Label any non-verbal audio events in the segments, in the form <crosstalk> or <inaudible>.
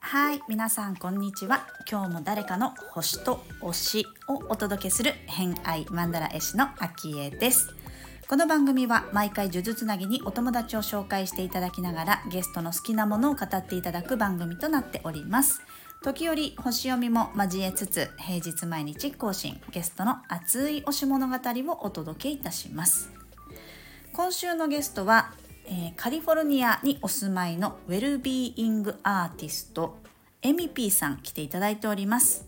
はい皆さんこんにちは。今日も誰かの星と推しをお届けする偏愛マンダラ絵師のアキエです。この番組は毎回呪術つなぎにお友達を紹介していただきながらゲストの好きなものを語っていただく番組となっております。時折星読みも交えつつ平日毎日更新ゲストの熱い推し物語をお届けいたします。今週のゲストは、えー、カリフォルニアにお住まいのウェルビーイングアーティスト emipy さん来ていただいております。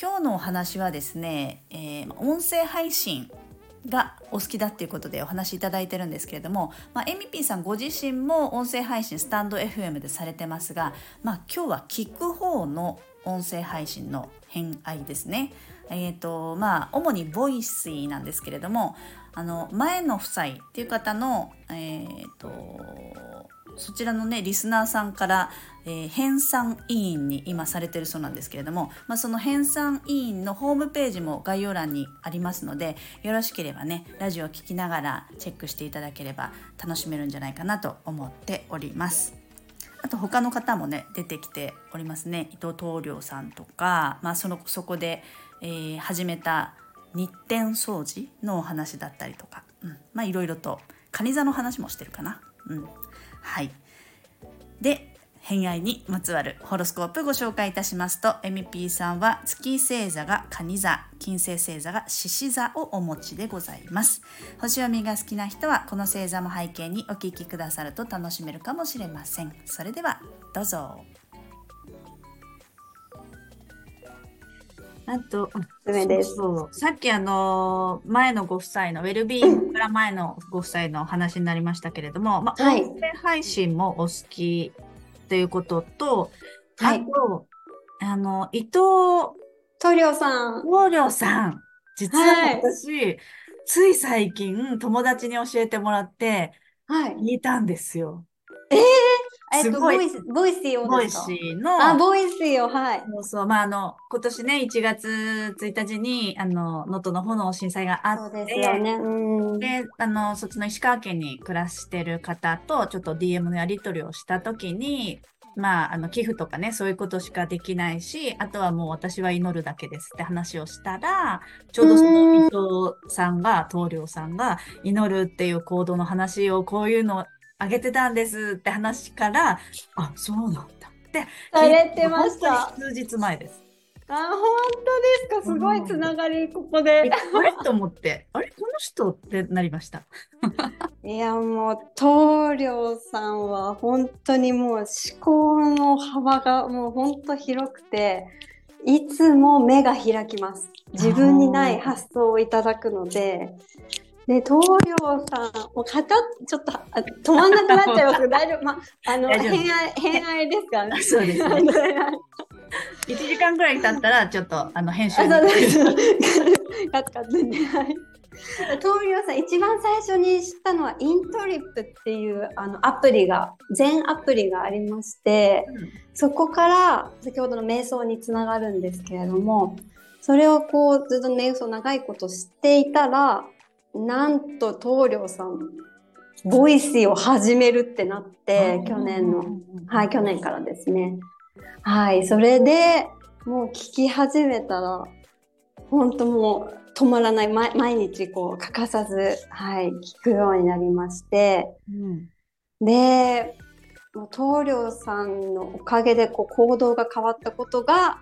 今日のお話はですね、えー、音声配信がお好きだっていうことでお話しいただいてるんですけれども、まあ、 emipy さんご自身も音声配信スタンド FM でされてますが、まあ、今日は聞く方の音声配信の偏愛ですね。えーとまあ、主に Voicy なんですけれどもあの前の夫妻っていう方の、えーとそちらのねリスナーさんから、えー、編纂委員に今されてるそうなんですけれども、まあ、その編纂委員のホームページも概要欄にありますのでよろしければねラジオを聴きながらチェックしていただければ楽しめるんじゃないかなと思っております。あと他の方もね出てきておりますね伊藤東良さんとか、まあ、そのそこで、えー、始めた日展掃除のお話だったりとか、うん、まあいろいろと蟹座の話もしてるかな。うんはい。で偏愛にまつわるホロスコープご紹介いたしますとエミピーさんは月星座が蟹座金星星座が獅子座をお持ちでございます。星読みが好きな人はこの星座も背景にお聞きくださると楽しめるかもしれません。それではどうぞ。あと、そうさっきあの、前のご夫妻のウェルビーングから前のご夫妻の話になりましたけれども、まあ、はい、音声配信もお好きということと、はい、あと、あの、伊藤棟梁さん。棟梁さん。実は私、はい、つい最近友達に教えてもらって、はい。聞いたんですよ。えええっと、ボイス、ボイスをボイシーの。あ、ボイスを、はい。そうそう。まあ、あの、今年ね、1月1日に、あの、能登の方の震災があって、そうですよね。うん。で、あの、そっちの石川県に暮らしてる方と、ちょっと DM のやり取りをしたときに、まあ、あの、寄付とかね、そういうことしかできないし、あとはもう私は祈るだけですって話をしたら、ちょうどその伊藤さんが、棟梁さんが、祈るっていう行動の話を、こういうのあげてたんですって話から、あ、そうなんだってされてました。数日前です。あ、本当ですか？すごいつながり、ここで。あれ？と思って、あれ？この人ってなりました。<laughs> いや、もう、棟梁さんは本当にもう思考の幅がもう本当広くて、いつも目が開きます。自分にない発想をいただくので、で、棟梁さん、もう肩、ちょっと止まんなくなっちゃいますけど、<laughs> 大丈夫。まあ、あの、偏愛、偏愛ですかね。<laughs> そうですね。1時間ぐらい経ったら、ちょっと、あの、編集。あ、そうです。カツカツに。はい。棟梁さん、一番最初に知ったのは、イントリップっていうあのアプリが、全アプリがありまして、うん、そこから先ほどの瞑想につながるんですけれども、それをこう、ずっと瞑想長いこと知っていたら、なんと棟梁さんボイスを始めるってなって去年の。はい去年からですね。はいそれでもう聞き始めたら本当もう止まらない。毎日こう欠かさずはい聞くようになりまして、うん、で棟梁さんのおかげでこう行動が変わったことが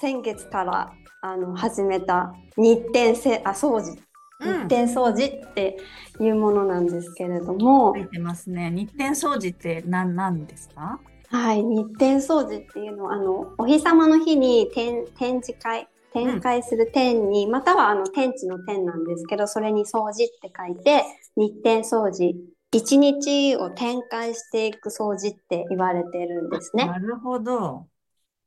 先月からあの始めた日展せあ掃除日展掃除っていうものなんですけれども。書いてますね。日展掃除って何なんですか？はい、日展掃除っていうのは、あの、お日様の日に展展示会、展開する展に、うん、またはあの天地の天なんですけど、それに掃除って書いて、日展掃除。一日を展開していく掃除って言われてるんですね。なるほど。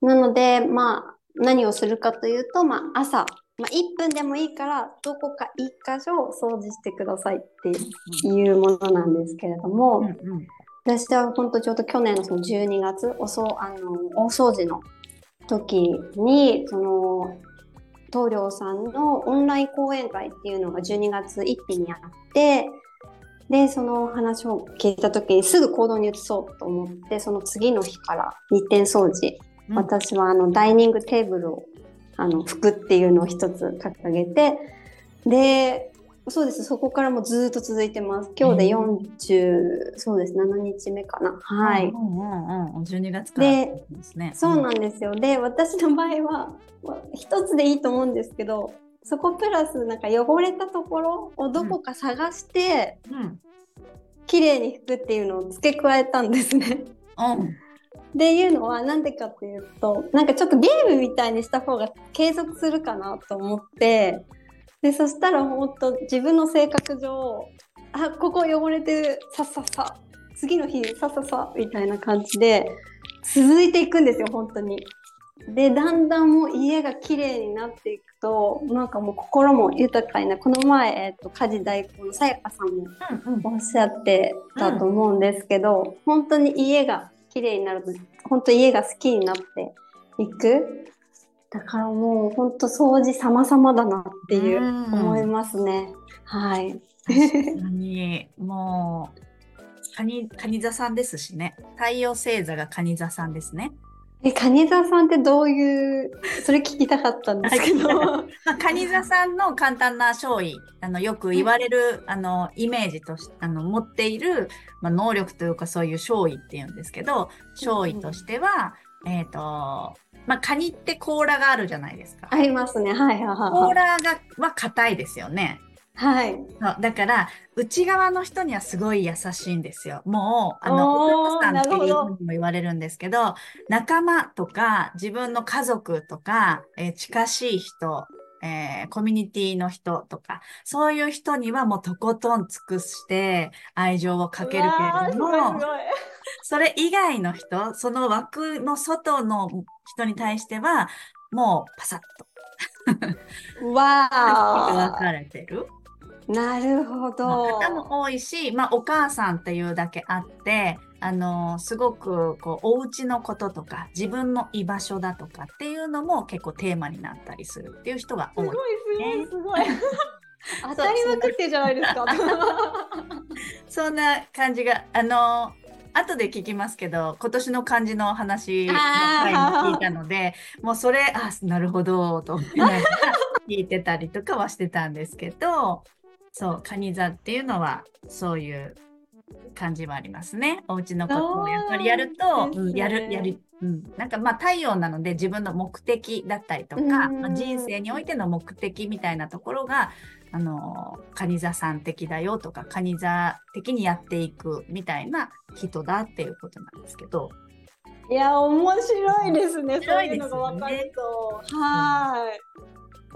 なので、まあ、何をするかというと、まあ、朝、まあ、1分でもいいからどこか1箇所を掃除してくださいっていうものなんですけれども、うんうん、私は本当ちょうど去年のその12月おそあの大掃除の時にその棟梁さんのオンライン講演会っていうのが12月1日にあってでその話を聞いた時にすぐ行動に移そうと思ってその次の日から日展掃除、うん、私はあのダイニングテーブルをあの服っていうのを一つ掲げてでそうです。そこからもずっと続いてます。今日で40、そうです。7日目かな。はい。うんうんうん。12月からですね。そうなんですよ。で、私の場合は、一つでいいと思うんですけど、そこプラスなんか汚れたところをどこか探して、うん、綺麗に拭くっていうのを付け加えたんですね。うん。っていうのは何でかっていうとなんかちょっとゲームみたいにした方が継続するかなと思ってでそしたら本当自分の性格上あここ汚れてるさっさっさ次の日さっさっさみたいな感じで続いていくんですよ本当に。でだんだんもう家が綺麗になっていくとなんかもう心も豊かになこの前、えーと、家事代行のさやかさんもおっしゃってたと思うんですけど、うん、本当に家が綺麗になると本当家が好きになっていくだからもう本当掃除様々だなっていう思いますね。はい。確かにもうカニカニ座さんですしね。太陽星座がカニ座さんですね。え、カニ座さんってどういう、それ聞きたかったんですけど。まあ、カニ座さんの簡単な勝利、あの、よく言われる、あの、イメージとして、あの、持っている、まあ、能力というかそういう勝利っていうんですけど、勝利としては、うん、えっ、ー、と、まあ、カニって甲羅があるじゃないですか。ありますね。はいはいはい。甲羅が、は硬いですよね。はい。だから、内側の人にはすごい優しいんですよ。もう、あの、お父さんっていうふうにも言われるんですけど、仲間とか、自分の家族とか、えー、近しい人、えー、コミュニティの人とか、そういう人にはもうとことん尽くして愛情をかけるけれども、それ以外の人、その枠の外の人に対しては、もうパサッと。わあ。<laughs> 分かれてる。なるほど。方も多いし、まあ、お母さんっていうだけあって、あのすごくこうお家のこととか自分の居場所だとかっていうのも結構テーマになったりするっていう人が多い、ね、すごいすごいすごい。<laughs> 当たりまくってじゃないですか。そ <laughs> んな感じがあの後で聞きますけど今年の漢字の話の回に聞いたのでもうそれあなるほどと思いながら聞いてたりとかはしてたんですけどそう蟹座っていうのはそういう感じはありますね。お家のことをやっぱりやると、うん、やるやる、うん、なんかまあ太陽なので自分の目的だったりとか、まあ、人生においての目的みたいなところがあの蟹座さん的だよとか蟹座的にやっていくみたいな人だっていうことなんですけど。いや面白いですね。そういうのが分かると。はい。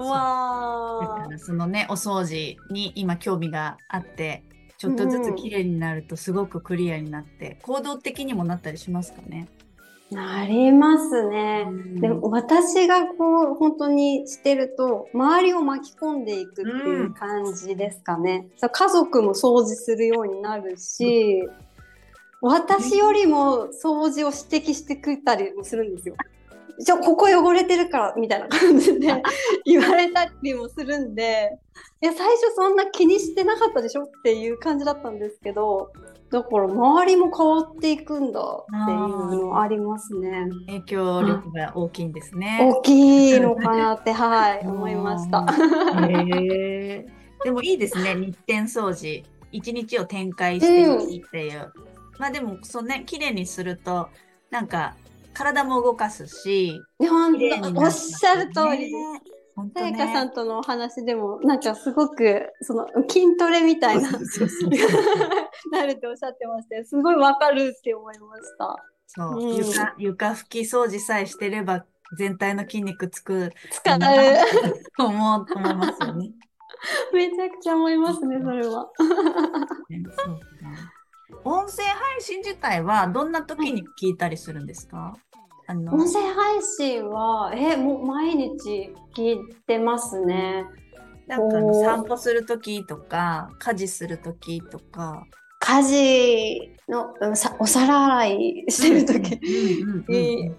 わあ。そのねお掃除に今興味があってちょっとずつ綺麗になるとすごくクリアになって、うん、行動的にもなったりしますかね？なりますね。うん、でも私がこう本当にしてると周りを巻き込んでいくっていう感じですかね。うん、家族も掃除するようになるし、私よりも掃除を指摘してくれたりもするんですよ。ちょ、ここ汚れてるから、みたいな感じで <laughs> 言われたりもするんで、いや、最初そんな気にしてなかったでしょっていう感じだったんですけど、だから周りも変わっていくんだっていうのありますね。影響力が大きいんですね。大きいのかなって、はい、<laughs> 思いました。へでもいいですね、日展掃除。一日を展開していいっていう。うん、まあでも、そうね、綺麗にすると、なんか体も動かすし、本当おっしゃる通りです。さやかさんとのお話でもなんかすごくその筋トレみたいな <laughs> なるっておっしゃってましてすごいわかるって思いました。そう、うん、床床拭き掃除さえしてれば全体の筋肉つく使うと思うと思いますよね。<laughs> めちゃくちゃ思いますねそれは。そう音声配信自体はどんな時に聞いたりするんですか、あの音声配信はえもう毎日聞いてますね。なんか散歩する時とか家事する時とか。家事のお皿洗いしてる時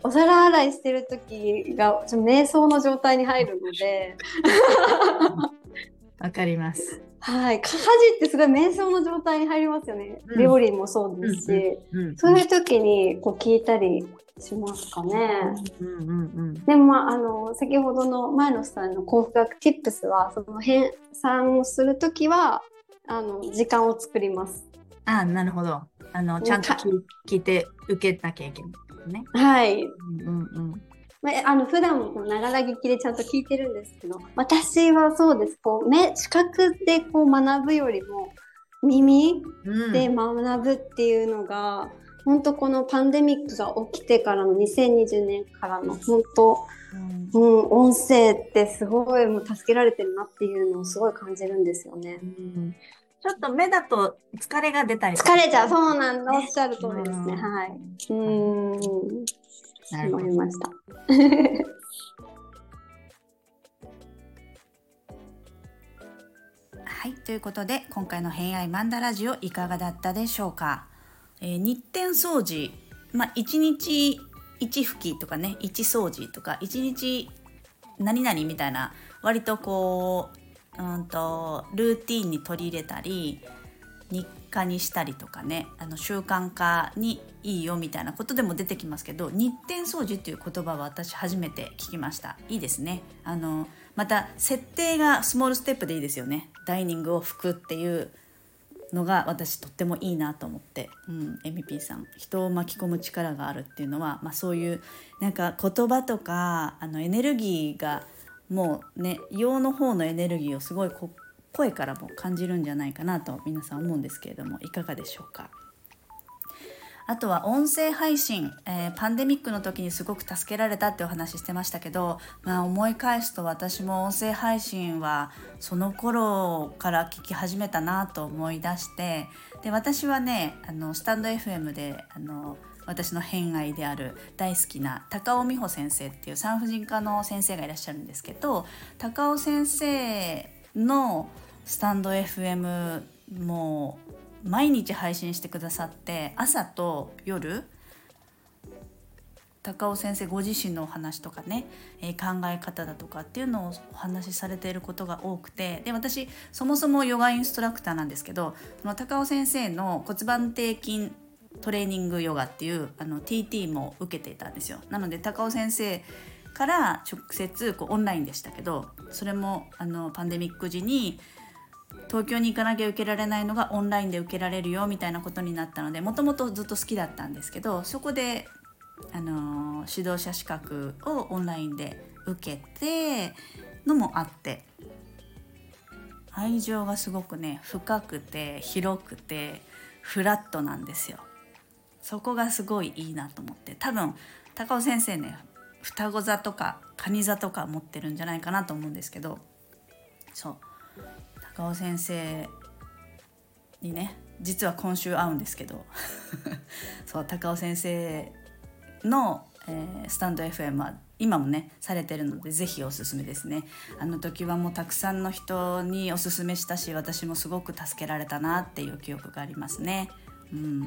お皿洗いしてる時がちょっと瞑想の状態に入るので <laughs> わかりますはい家事ってすごい瞑想の状態に入りますよね、うん、料理もそうですし、そういう時にこう聞いたりしますかね。うんうんうん、でも、まあ、あの先ほどの前のスタイルの幸福学 Tips はその編纂をする時はあの時間を作ります。あなるほど。あのちゃんと聞いて受けなきゃいけないね。はい。うんうんまあ、あの普段もながら聞きでちゃんと聞いてるんですけど私はそうです。こう目視覚でこう学ぶよりも耳で学ぶっていうのが、本当このパンデミックが起きてからの2020年からの本当、うん、うん、音声ってすごいもう助けられてるなっていうのをすごい感じるんですよね。うん。ちょっと目だと疲れが出たり、疲れちゃう、そうなんだ、おっしゃる通りですね。はい。うん。思いました。<laughs> はい、ということで今回の「偏愛マンダラジオ」いかがだったでしょうか？えー、日天掃除、まあ、1日1拭きとかね1掃除とか1日何々みたいな割とこううんとルーティンに取り入れたり日課にしたりとかねあの習慣化にいいよみたいなことでも出てきますけど日天掃除っていう言葉は私初めて聞きました。いいですね。あのまた設定がスモールステップでいいですよね。ダイニングを拭くっていうのが私とってもいいなと思って、うん、MP さん。人を巻き込む力があるっていうのは、まあ、そういうなんか言葉とかあのエネルギーがもうね陽の方のエネルギーをすごいこ声からも感じるんじゃないかなと皆さん思うんですけれどもいかがでしょうか？あとは音声配信、えー、パンデミックの時にすごく助けられたってお話ししてましたけど、まあ、思い返すと私も音声配信はその頃から聞き始めたなと思い出してで私はねあのスタンド FM であの私の偏愛である大好きな高尾美穂先生っていう産婦人科の先生がいらっしゃるんですけど高尾先生のスタンド FM も毎日配信してくださって朝と夜高尾先生ご自身のお話とかね、えー、考え方だとかっていうのをお話しされていることが多くてで私そもそもヨガインストラクターなんですけどその高尾先生の骨盤底筋トレーニングヨガっていうあの TT も受けていたんですよ。なので高尾先生から直接こうオンラインでしたけどそれもあのパンデミック時に東京に行かなきゃ受けられないのがオンラインで受けられるよみたいなことになったのでもともとずっと好きだったんですけどそこで、あの、指導者資格をオンラインで受けてのもあって愛情がすごくね深くて広くてフラットなんですよ。そこがすごいいいなと思って多分高尾先生ね双子座とか蟹座とか持ってるんじゃないかなと思うんですけどそう。高尾先生にね実は今週会うんですけど <laughs> そう高尾先生の、えー、スタンド FM は今もねされてるので是非おすすめですね。あの時はもうたくさんの人におすすめしたし私もすごく助けられたなっていう記憶がありますね。うん。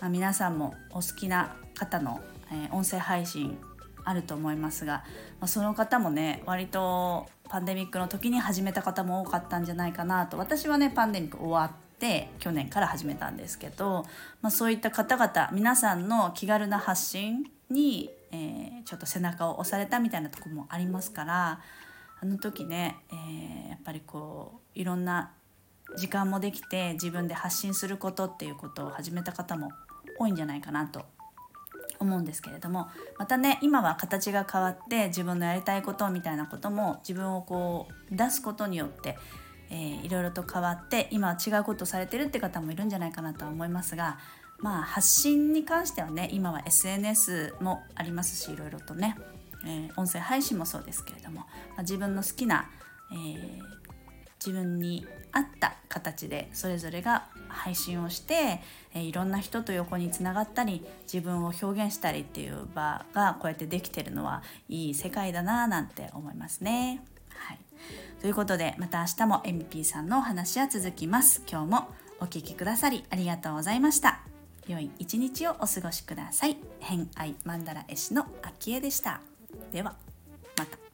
まあ、皆さんもお好きな方の、えー、音声配信あると思いますが、まあ、その方もね割とパンデミックの時に始めた方も多かったんじゃないかなと。私はねパンデミック終わって去年から始めたんですけど、まあ、そういった方々皆さんの気軽な発信に、えー、ちょっと背中を押されたみたいなとこもありますからあの時ね、えー、やっぱりこういろんな時間もできて自分で発信することっていうことを始めた方も多いんじゃないかなと思うんですけれどもまたね今は形が変わって自分のやりたいことみたいなことも自分をこう出すことによって、えー、いろいろと変わって今は違うことをされてるって方もいるんじゃないかなとは思いますがまあ発信に関してはね今は SNS もありますしいろいろとね、えー、音声配信もそうですけれども、まあ、自分の好きな、えー、自分に合った形でそれぞれが配信をして、えいろんな人と横につながったり自分を表現したりっていう場がこうやってできてるのはいい世界だなぁなんて思いますね。はい、ということでまた明日も MP さんのお話は続きます。今日もお聞きくださりありがとうございました。良い一日をお過ごしください。偏愛マンダラ絵師のあきえでした。ではまた。